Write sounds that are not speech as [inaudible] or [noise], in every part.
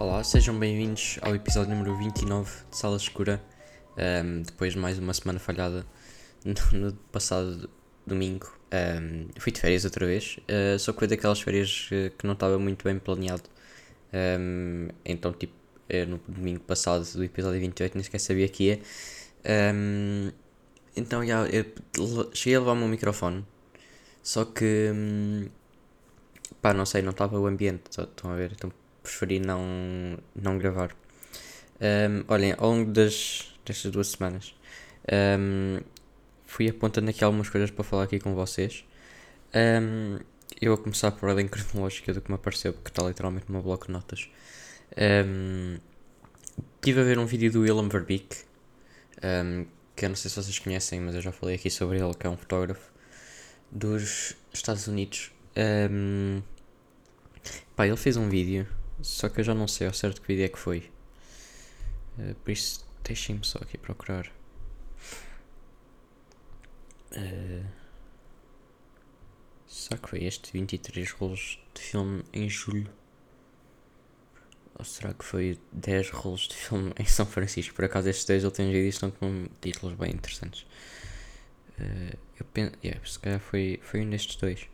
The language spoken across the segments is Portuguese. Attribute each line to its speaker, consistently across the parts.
Speaker 1: Olá, sejam bem-vindos ao episódio número 29 de Sala Escura. Um, depois de mais uma semana falhada no, no passado domingo, um, fui de férias outra vez. Uh, só que foi daquelas férias que não estava muito bem planeado. Um, então, tipo, uh, no domingo passado do episódio 28, nem sequer sabia que ia. então, já, cheguei a levar o meu microfone. Só que, um, pá, não sei, não estava o ambiente. Estão a ver? Então, preferi não, não gravar. Um, olhem, ao longo das, destas duas semanas um, fui apontando aqui algumas coisas para falar aqui com vocês. Um, eu vou começar por ordem cronológica do que me apareceu, porque está literalmente no meu bloco de notas. Um, estive a ver um vídeo do Willem Verbeek, um, que eu não sei se vocês conhecem, mas eu já falei aqui sobre ele, que é um fotógrafo dos Estados Unidos. Um, pá, ele fez um vídeo só que eu já não sei ao certo que vídeo é que foi. Uh, por isso, deixem-me só aqui procurar. Uh, será que foi este 23 rolos de filme em julho? Ou será que foi 10 rolos de filme em São Francisco? Por acaso estes dois últimos vídeos estão com títulos bem interessantes. Uh, eu penso, yeah, se calhar foi, foi um destes dois.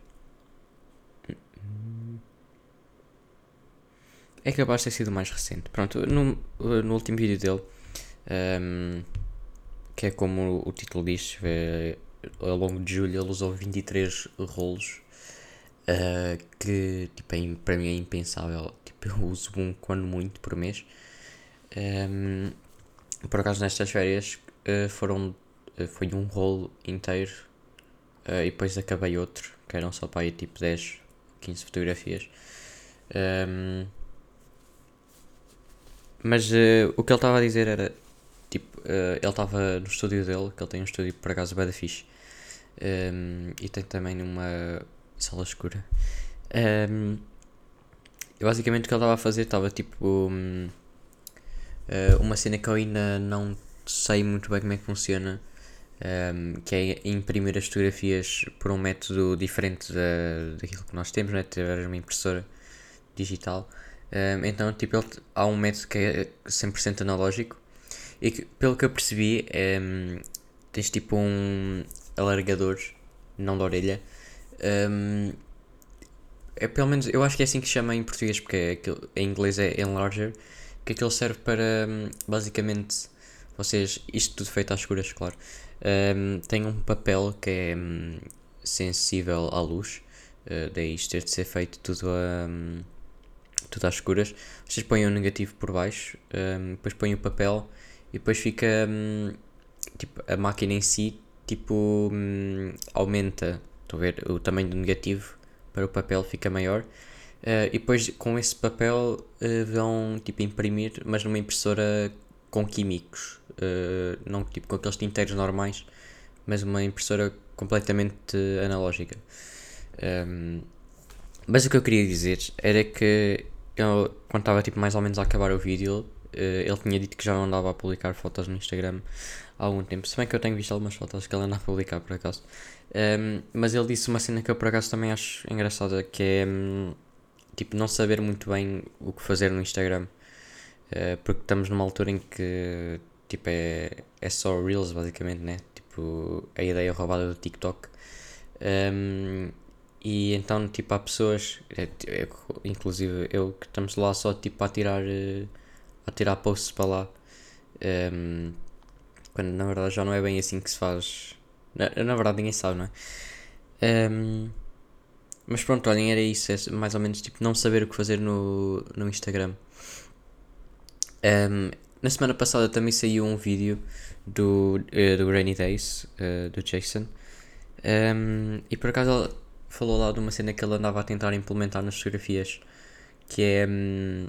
Speaker 1: É capaz de ter sido mais recente. Pronto, no, no último vídeo dele, um, que é como o, título diz, ao longo de julho ele usou 23 rolos, uh, que tipo, é, para mim é impensável. Tipo, eu uso um quando muito por mês. Um, por acaso nestas férias uh, foram, uh, foi um rolo inteiro e depois acabei outro, que eram só para aí tipo 10, 15 fotografias. Um, mas uh, o que ele estava a dizer era, tipo, uh, ele estava no estúdio dele, que ele tem um estúdio por acaso bem da fixe, um, ehm, e tem também uma sala escura. Um, ehm, e basicamente o que ele estava a fazer estava tipo um, uh, eh, uma cena que eu ainda não sei muito bem como é que funciona, um, que é imprimir as fotografias por um método diferente da, daquilo que nós temos, né? ter uma impressora digital. Um, então, tipo, ele, há um método que é 100% analógico e que, pelo que eu percebi, é, tens tipo um alargador, não da orelha. Um, é pelo menos, eu acho que é assim que chama em português, porque é aquilo, em inglês é enlarger, que aquilo serve para basicamente vocês, isto tudo feito às escuras, claro. Um, tem um papel que é um, sensível à luz, uh, daí isto ter de ser feito tudo a. Um, tudo às escuras, vocês põem o negativo por baixo, um, depois põem o papel e depois fica um, tipo, a máquina em si tipo um, aumenta. Estão a ver, o tamanho do negativo para o papel fica maior. Uh, e depois com esse papel uh, vão tipo imprimir mas numa impressora com químicos. Uh, não tipo com aqueles tinteiros normais mas uma impressora completamente analógica. Um, mas o que eu queria dizer era que eu, quando estava tipo, mais ou menos a acabar o vídeo, uh, ele tinha dito que já não andava a publicar fotos no Instagram há algum tempo. Se bem que eu tenho visto algumas fotos que ele anda a publicar por acaso. Um, ehm, mas ele disse uma cena que eu por acaso também acho engraçada, que é um, tipo não saber muito bem o que fazer no Instagram. Uh, porque estamos numa altura em que tipo é, é só Reels basicamente, né? Tipo, a ideia roubada do TikTok. Um, ehm, e então, tipo, há pessoas, é, é, inclusive eu, que estamos lá só tipo a tirar, eh, a tirar posts para lá. Um, ehm, quando na verdade já não é bem assim que se faz. Na, na verdade ninguém sabe, não é? Um, ehm, mas pronto, olhem, era isso. É mais ou menos tipo não saber o que fazer no, no Instagram. Um, ehm, na semana passada também saiu um vídeo do, uh, do Rainy Days, uh, do Jason. E por acaso falou lá de uma cena que ele andava a tentar implementar nas fotografias, que é hum,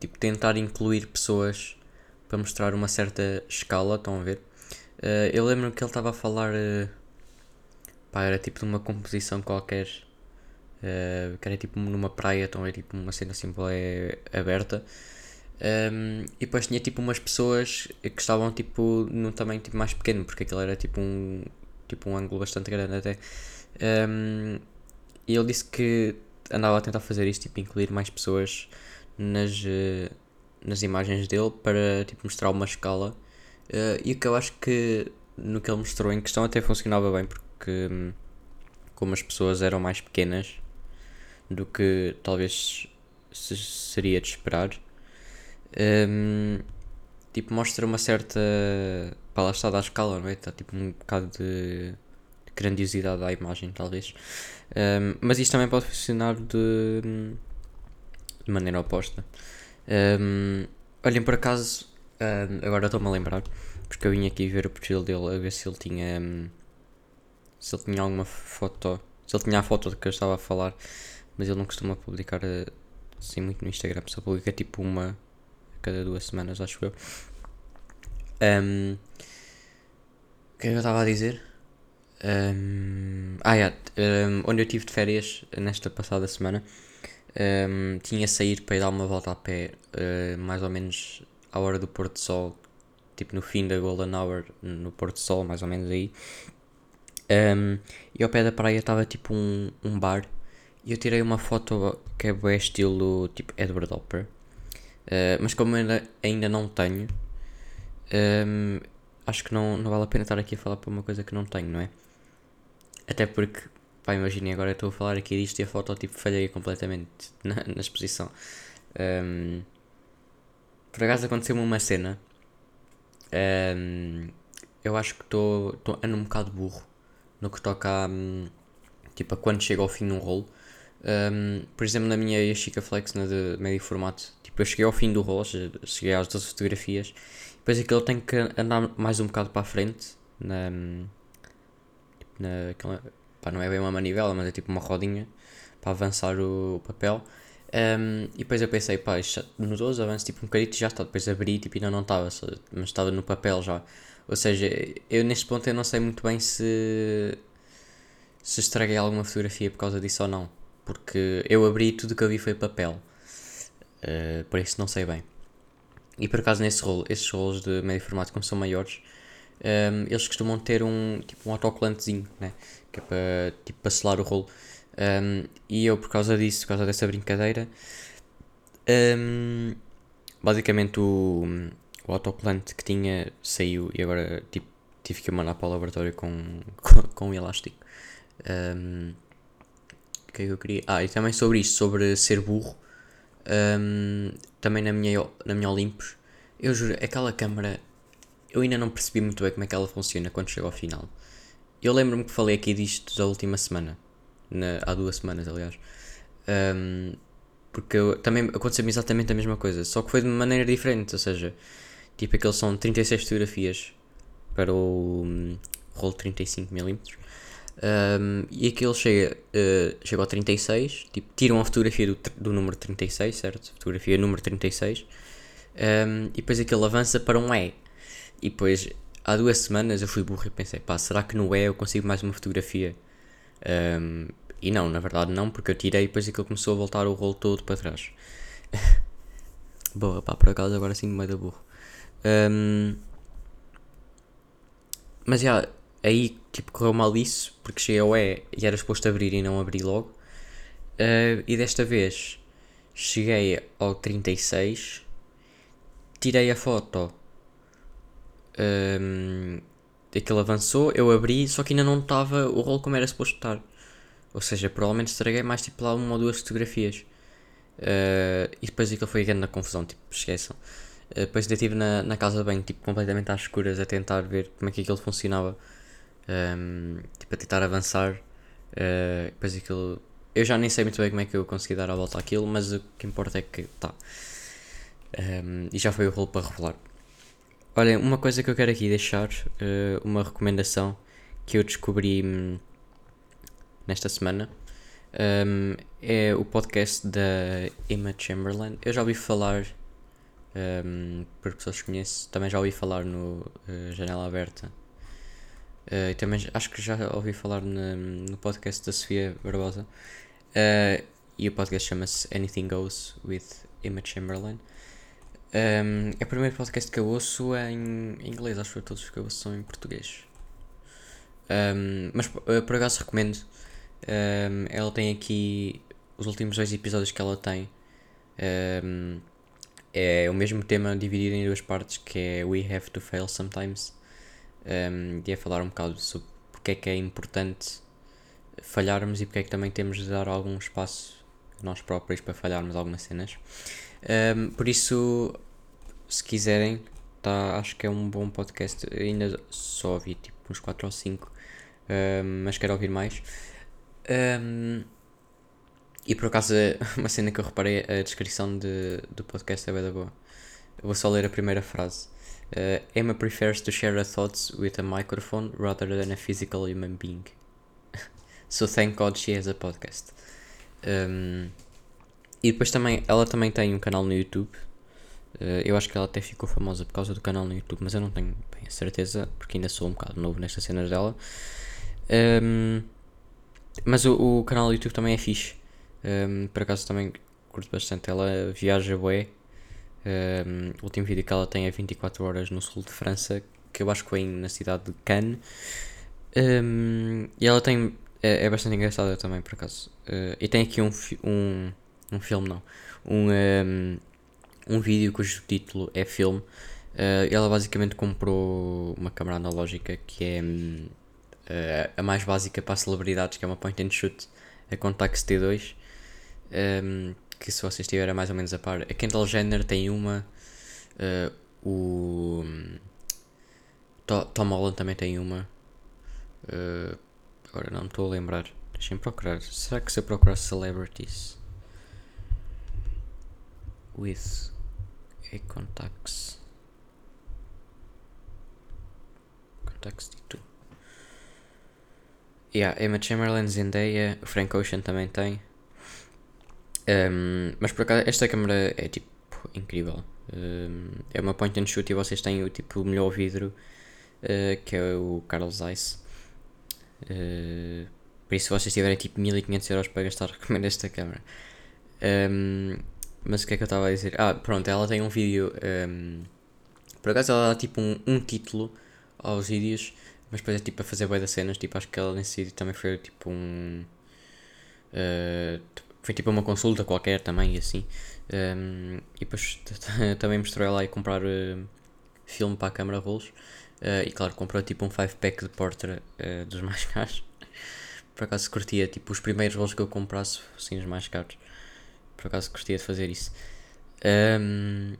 Speaker 1: tipo tentar incluir pessoas para mostrar uma certa escala, estão a ver? Uh, eu lembro que ele estava a falar, uh, pá, era tipo de uma composição qualquer, uh, que era tipo numa praia, então é tipo uma cena assim é aberta. Um, e depois tinha tipo umas pessoas que estavam tipo num tamanho tipo mais pequeno, porque aquilo era tipo um, tipo um ângulo bastante grande até. Um, e ele disse que andava a tentar fazer isto, tipo, incluir mais pessoas nas, uh, nas imagens dele para tipo, mostrar uma escala. Uh, e o que eu acho que no que ele mostrou em questão até funcionava bem, porque um, como as pessoas eram mais pequenas do que talvez se seria de esperar, um, tipo, mostra uma certa. Pá, lá está da escala, não é? Está tipo um bocado de grandiosidade à imagem, talvez. Um, mas isto também pode funcionar de, de maneira oposta. Um, olhem, por acaso, um, agora estou-me a lembrar, porque eu vim aqui ver o perfil dele a ver se ele tinha. se ele tinha alguma foto. Se ele tinha a foto de que eu estava a falar, mas ele não costuma publicar assim muito no Instagram, só publica tipo uma a cada duas semanas, acho eu. O que é que eu estava a dizer? Um, ah, yeah, um, onde eu estive de férias nesta passada semana, um, tinha saído para ir dar uma volta a pé, uh, mais ou menos à hora do pôr do sol, tipo no fim da Golden Hour, no pôr do sol, mais ou menos aí. e ao pé da praia estava tipo um, um bar, e eu tirei uma foto que é bem estilo tipo Edward Hopper, uh, mas como ainda, ainda não tenho, acho que não, não vale a pena estar aqui a falar para uma coisa que não tenho, não é? Até porque, pá, imaginem agora estou a falar aqui disto e a foto tipo falhei completamente na, na exposição. Um, por acaso aconteceu-me uma cena. Um, eu acho que estou ando um bocado burro no que toca a, um, tipo, a quando chega ao fim de um rolo. Um, por exemplo, na minha Yashica Flex, na de médio formato, tipo, eu cheguei ao fim do rolo, cheguei às 12 fotografias, depois aquilo tem que andar mais um bocado para a frente, na, naquela, pá, não é bem uma manivela, mas é tipo uma rodinha para avançar o, papel. Um, e depois eu pensei, pá, no 12 avanço tipo um bocadinho já está. Depois abri tipo, ainda não estava, mas estava no papel já. Ou seja, eu neste ponto eu não sei muito bem se, se estraguei alguma fotografia por causa disso ou não. Porque eu abri tudo que eu vi foi papel. Uh, por isso não sei bem. E por acaso nesse rolo, esses rolos de médio formato como são maiores, um, eles costumam ter um, tipo, um autocolantezinho, né? que é para, tipo, para selar o rolo. Um, e eu, por causa disso, por causa dessa brincadeira, um, basicamente o, o autocolante que tinha saiu e agora tipo, tive que mandar para o laboratório com, [laughs] com, com elástico. Um, o que é que eu queria? Ah, e também sobre isto, sobre ser burro. Um, também na minha, na minha Olympus, eu juro, aquela câmera eu ainda não percebi muito bem como é que ela funciona quando chega ao final. Eu lembro-me que falei aqui disto da última semana, na, há duas semanas, aliás. Um, porque eu, também aconteceu-me exatamente a mesma coisa, só que foi de maneira diferente, ou seja, tipo aqueles são 36 fotografias para o um, rolo 35mm. Um, e aquele chega, uh, chega ao 36, tipo, tiram a fotografia do, do número 36, certo? Fotografia número 36, um, e depois aquele avança para um E. E depois, há duas semanas, eu fui burro e pensei, pá, será que no E eu consigo mais uma fotografia? Um, e não, na verdade não, porque eu tirei e depois aquilo começou a voltar o rolo todo para trás. [laughs] Boa, pá, por acaso agora sim meio da burro. Um, mas já, aí tipo correu mal isso, porque cheguei ao E e era suposto abrir e não abri logo. Uh, e desta vez cheguei ao 36, tirei a foto um, aquilo avançou, eu abri, só que ainda não estava o rolo como era suposto estar. Ou seja, provavelmente estraguei mais tipo lá uma ou duas fotografias. Uh, e depois aquilo foi grande na confusão, tipo, esqueçam. Uh, depois ainda estive na, na casa de banho, tipo, completamente às escuras, a tentar ver como é que aquilo funcionava. Um, tipo, a tentar avançar. Uh, depois aquilo. Eu já nem sei muito bem como é que eu consegui dar a volta àquilo, mas o que importa é que tá. Um, e já foi o rolo para revelar. Olha, uma coisa que eu quero aqui deixar, uh, uma recomendação que eu descobri hum, nesta semana, um, é o podcast da Emma Chamberlain. Eu já ouvi falar, um, por pessoas que conheço, também já ouvi falar no uh, Janela Aberta. Uh, também acho que já ouvi falar no, no podcast da Sofia Barbosa. Uh, e o podcast chama-se Anything Goes with Emma Chamberlain. Um, é o primeiro podcast que eu ouço em inglês, acho que todos que eu ouço são em português. Um, mas uh, por acaso recomendo. Um, ela tem aqui os últimos dois episódios que ela tem. É o mesmo tema dividido em duas partes que é We Have to Fail Sometimes. Um, e é falar um bocado sobre porque é que é importante falharmos e porque é que também temos de dar algum espaço nós próprios para falharmos algumas cenas. Um, por isso, se quiserem, tá, acho que é um bom podcast. Eu ainda só ouvi tipo uns 4 ou 5, um, mas quero ouvir mais. Um, e por acaso, [laughs] uma cena que eu reparei, a descrição de, do podcast é bem da boa. Eu vou só ler a primeira frase. Uh, Emma prefers to share her thoughts with a microphone rather than a physical human being. [laughs] so thank God she has a podcast. Um, e depois também, ela também tem um canal no YouTube. Uh, eu acho que ela até ficou famosa por causa do canal no YouTube, mas eu não tenho bem a certeza, porque ainda sou um bocado novo nestas cenas dela. Um, mas o, o, canal do YouTube também é fixe. Um, por acaso também curto bastante. Ela viaja bué. Um, o último vídeo que ela tem é 24 horas no sul de França, que eu acho que foi na cidade de Cannes. E ela tem. É, é, bastante engraçada também, por acaso. Uh, e tem aqui um, um, um filme, não. Um, um, um vídeo cujo título é filme. Uh, ela basicamente comprou uma câmera analógica que é uh, a mais básica para celebridades, que é uma point and shoot, a Contax T2. Um, que se vocês estiverem mais ou menos a par, a Kendall Jenner tem uma, uh, o Tom Holland também tem uma. Agora não estou a lembrar. Deixem-me procurar. Será que se eu procurar celebrities with a contacts contacts T2 Yeah, Emma Chamberlain, Zendaya, Frank Ocean também tem. Um, mas por acaso esta câmera é tipo incrível. Um, é uma point and shoot e vocês têm o tipo o melhor vidro uh, que é o Carl Zeiss. Uh, por isso se vocês tiverem tipo 1500 euros para gastar [laughs] recomendo esta câmera. Um, mas o que é que eu estava a dizer? Ah, pronto, ela tem um vídeo. Um, por acaso ela dá tipo um, um título aos vídeos, mas depois é tipo a fazer boas das cenas. Tipo, acho que ela nesse vídeo também foi tipo um. Uh, foi tipo uma consulta qualquer também e assim. Um, e depois [laughs] também mostrou ela aí comprar uh, filme para a câmara rolos. Uh, e claro, comprou tipo um 5 pack de Portra dos [laughs] mais caros. Por acaso curtia, tipo, os primeiros rolos que eu comprasse fossem os mais caros. Por acaso curtia de fazer isso. Um,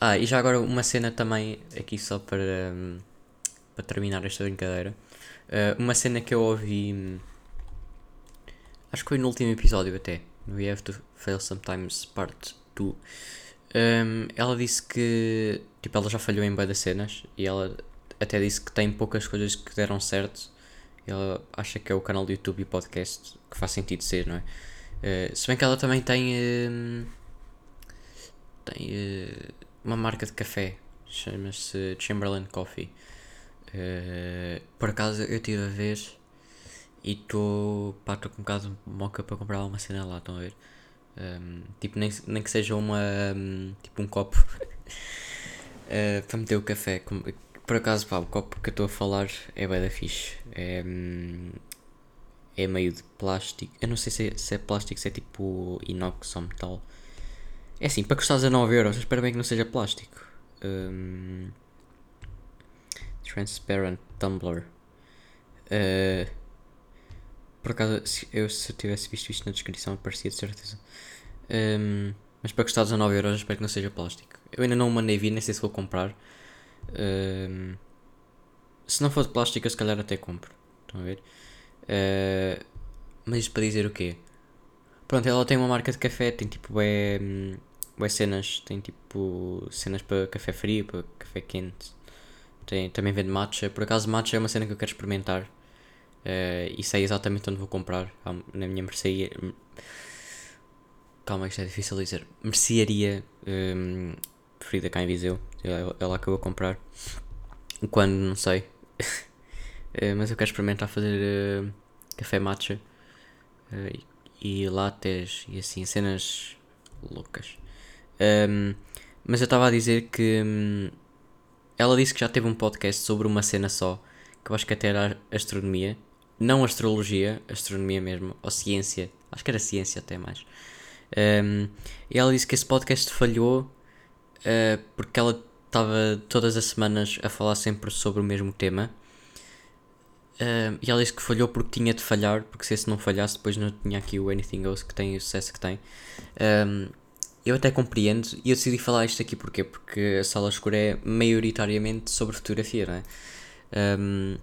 Speaker 1: ah, e já agora uma cena também, aqui só para, um, para terminar esta brincadeira. Uh, uma cena que eu ouvi. Acho que foi no último episódio até. We Have to Fail Sometimes Part 2. Um, ela disse que tipo, ela já falhou em das cenas e ela até disse que tem poucas coisas que deram certo. Ela acha que é o canal do YouTube e podcast que faz sentido ser, não é? Uh, se bem que ela também tem, uh, tem uh, uma marca de café, chama-se Chamberlain Coffee. Por acaso eu tive a ver e estou com um bocado de moca para comprar uma cena lá, estão a ver? Um, tipo, nem, nem que seja uma. Um, tipo, um copo [laughs] para meter o café. Por acaso, pá, o copo que eu estou a falar é bem da fixe. É, um, é meio de plástico. Eu não sei se é, se é plástico, se é tipo inox ou metal. É assim, para custar 19 euros, espero bem que não seja plástico. Um, transparent tumbler. Uh, por acaso, se eu, se eu tivesse visto isto na descrição, aparecia de certeza. Um, mas para custar 19 euros, espero que não seja plástico. Eu ainda não o mandei vir, nem sei se vou comprar. Um, se não for de plástico, eu se calhar até compro. Estão a ver? Uh, mas para dizer o quê? Pronto, ela tem uma marca de café, tem tipo é, é cenas, tem tipo cenas para café frio, para café quente. Tem, também vende matcha. Por acaso matcha é uma cena que eu quero experimentar. Uh, e sei exatamente onde vou comprar. Na minha mercearia. Calma, isto é difícil de dizer. Mercearia um, preferida cá em Viseu. Ela, ela acabou a comprar. Quando, não sei. [laughs] uh, mas eu quero experimentar fazer uh, café matcha. E, e lattes e assim, cenas loucas. Um, mas eu estava a dizer que. Um, ela disse que já teve um podcast sobre uma cena só. Que eu acho que até era astronomia não astrologia, astronomia mesmo, ou ciência, acho que era ciência até mais. Um, e ela disse que esse podcast falhou uh, porque ela estava todas as semanas a falar sempre sobre o mesmo tema. Uh, e ela disse que falhou porque tinha de falhar, porque se esse não falhasse, depois não tinha aqui o Anything Goes que tem o sucesso que tem. Um, eu até compreendo e eu decidi falar isto aqui porquê? Porque a sala escura é maioritariamente sobre fotografia, não é? Um,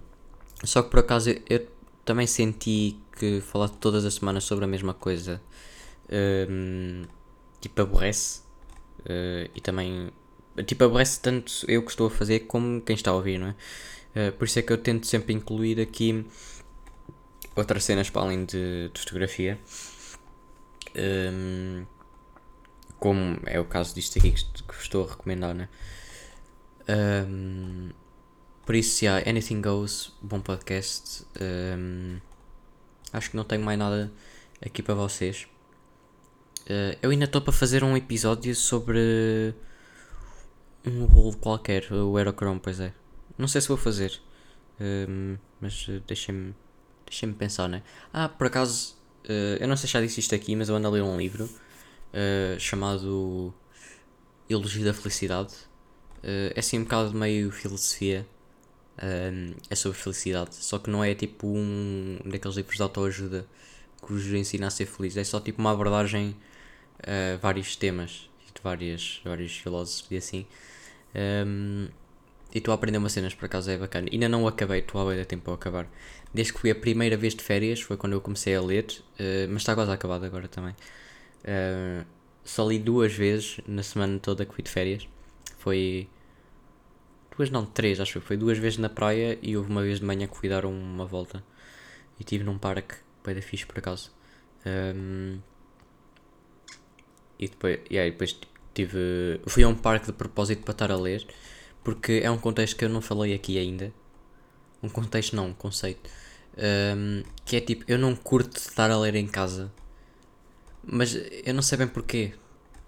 Speaker 1: só que por acaso eu também senti que falar todas as semanas sobre a mesma coisa um, tipo aborrece uh, e também tipo aborrece tanto eu que estou a fazer como quem está a ouvir, não é? Uh, por isso é que eu tento sempre incluir aqui outras cenas para além de, de fotografia. Um, como é o caso disto aqui que, estou a recomendar, né? Um, por isso, yeah, Anything Goes, bom podcast. Um, acho que não tenho mais nada aqui para vocês. Uh, eu ainda estou para fazer um episódio sobre um rolo qualquer, o Aerochrome, pois é. Não sei se vou fazer, um, mas deixem-me deixem pensar, né? Ah, por acaso, uh, eu não sei se já disse isto aqui, mas eu ando a ler um livro uh, chamado Elogio da Felicidade. Uh, é assim um bocado meio filosofia. Uh, é sobre felicidade. Só que não é tipo um daqueles livros de autoajuda que vos ensina a ser feliz. É só tipo uma abordagem a vários temas de várias, vários filósofos e assim. Um, e estou a aprender umas cenas, por acaso é bacana. Ainda não acabei, estou a tempo a acabar. Desde que fui a primeira vez de férias, foi quando eu comecei a ler, uh, mas está quase acabado agora também. Uh, só li duas vezes na semana toda que fui de férias. Foi. Duas, não, três, acho que foi. Duas vezes na praia e houve uma vez de manhã que fui dar uma volta. E estive num parque, bem da fixe por acaso. Um, e depois, aí, depois tive. Fui a um parque de propósito para estar a ler. Porque é um contexto que eu não falei aqui ainda. Um contexto não, um conceito. Um, que é tipo, eu não curto estar a ler em casa mas eu não sei bem porquê.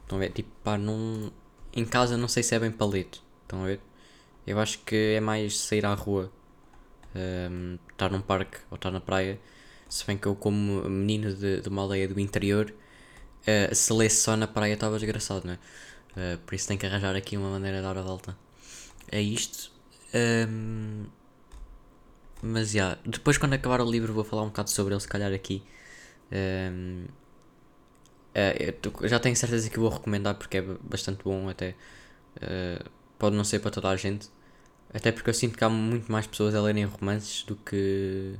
Speaker 1: Estão a ver? Tipo, pá, não. Em casa não sei se é bem palito. Estão a ver? Eu acho que é mais sair à rua. Um, estar num parque ou estar na praia. Se bem que eu, como menino de, de uma aldeia do interior, uh, se lesse só na praia estava desgraçado, não é? Uh, por isso tem que arranjar aqui uma maneira de dar a volta. É isto. Um, mas já, yeah, depois quando acabar o livro vou falar um bocado sobre ele, se calhar aqui. Um, Uh, já tenho certeza que vou recomendar porque é bastante bom até. Uh, pode não ser para toda a gente. Até porque eu sinto que há muito mais pessoas a lerem romances do que,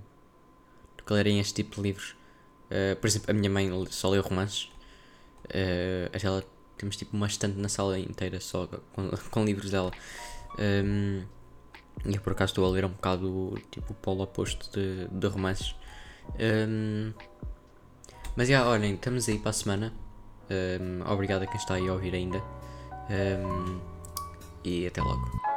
Speaker 1: do que lerem este tipo de livros. Uh, por exemplo, a minha mãe só leu romances. Uh, ela, temos tipo uma estante na sala inteira só com, [laughs] com livros dela. Um, por acaso estou a ler um bocado tipo o polo oposto de, de romances. Um, mas já, olhem, estamos aí para a semana. Um, obrigado a quem está aí a ouvir ainda. E até logo.